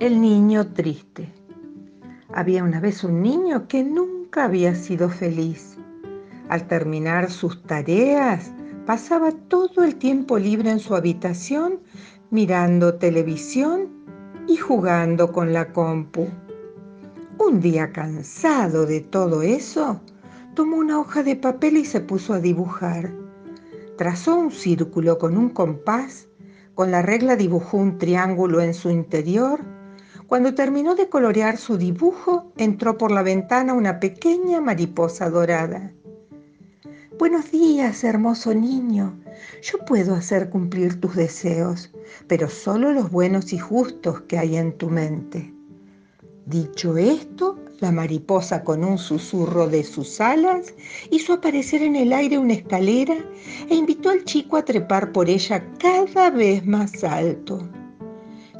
El niño triste. Había una vez un niño que nunca había sido feliz. Al terminar sus tareas, pasaba todo el tiempo libre en su habitación mirando televisión y jugando con la compu. Un día cansado de todo eso, tomó una hoja de papel y se puso a dibujar. Trazó un círculo con un compás, con la regla dibujó un triángulo en su interior. Cuando terminó de colorear su dibujo, entró por la ventana una pequeña mariposa dorada. Buenos días, hermoso niño. Yo puedo hacer cumplir tus deseos, pero solo los buenos y justos que hay en tu mente. Dicho esto, la mariposa con un susurro de sus alas hizo aparecer en el aire una escalera e invitó al chico a trepar por ella cada vez más alto.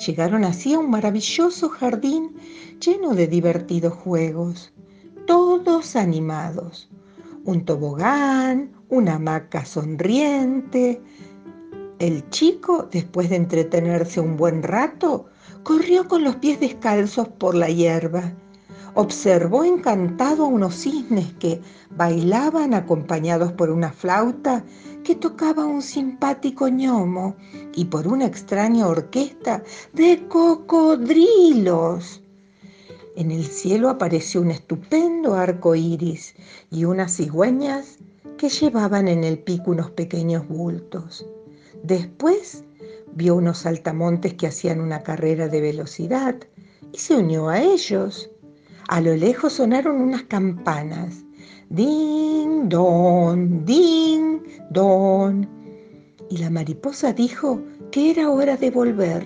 Llegaron así a un maravilloso jardín lleno de divertidos juegos, todos animados un tobogán, una hamaca sonriente. El chico, después de entretenerse un buen rato, corrió con los pies descalzos por la hierba. Observó encantado a unos cisnes que bailaban acompañados por una flauta que tocaba un simpático ñomo y por una extraña orquesta de cocodrilos. En el cielo apareció un estupendo arco iris y unas cigüeñas que llevaban en el pico unos pequeños bultos. Después vio unos saltamontes que hacían una carrera de velocidad y se unió a ellos. A lo lejos sonaron unas campanas. Ding, don, ding, don. Y la mariposa dijo que era hora de volver.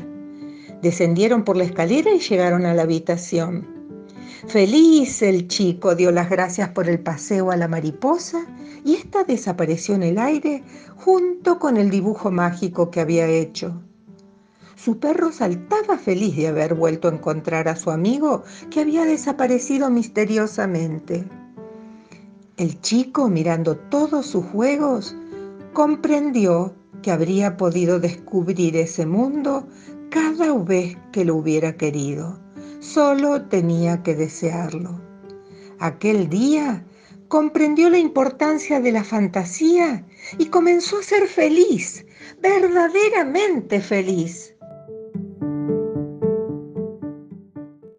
Descendieron por la escalera y llegaron a la habitación. Feliz el chico dio las gracias por el paseo a la mariposa y ésta desapareció en el aire junto con el dibujo mágico que había hecho. Su perro saltaba feliz de haber vuelto a encontrar a su amigo que había desaparecido misteriosamente. El chico, mirando todos sus juegos, comprendió que habría podido descubrir ese mundo cada vez que lo hubiera querido. Solo tenía que desearlo. Aquel día comprendió la importancia de la fantasía y comenzó a ser feliz, verdaderamente feliz.